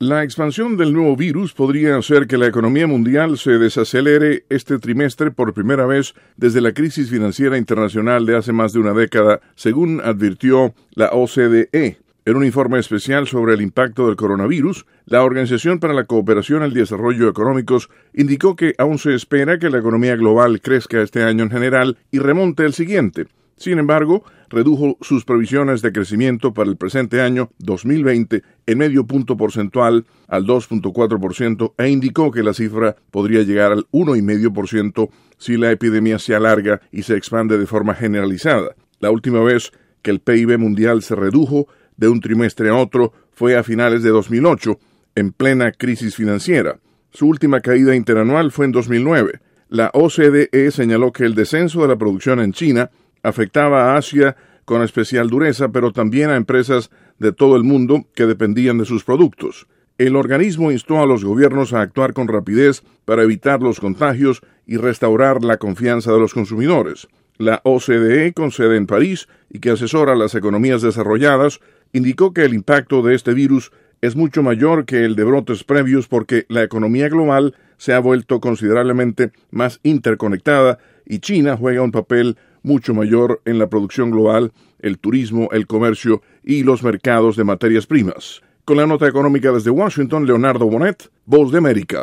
La expansión del nuevo virus podría hacer que la economía mundial se desacelere este trimestre por primera vez desde la crisis financiera internacional de hace más de una década, según advirtió la OCDE. En un informe especial sobre el impacto del coronavirus, la Organización para la Cooperación y el Desarrollo Económicos indicó que aún se espera que la economía global crezca este año en general y remonte el siguiente. Sin embargo, redujo sus previsiones de crecimiento para el presente año 2020 en medio punto porcentual al 2.4% e indicó que la cifra podría llegar al 1,5% si la epidemia se alarga y se expande de forma generalizada. La última vez que el PIB mundial se redujo de un trimestre a otro fue a finales de 2008, en plena crisis financiera. Su última caída interanual fue en 2009. La OCDE señaló que el descenso de la producción en China afectaba a Asia con especial dureza, pero también a empresas de todo el mundo que dependían de sus productos. El organismo instó a los gobiernos a actuar con rapidez para evitar los contagios y restaurar la confianza de los consumidores. La OCDE, con sede en París y que asesora a las economías desarrolladas, indicó que el impacto de este virus es mucho mayor que el de brotes previos porque la economía global se ha vuelto considerablemente más interconectada y China juega un papel mucho mayor en la producción global, el turismo, el comercio y los mercados de materias primas. Con la nota económica desde Washington, Leonardo Bonet, Voz de América.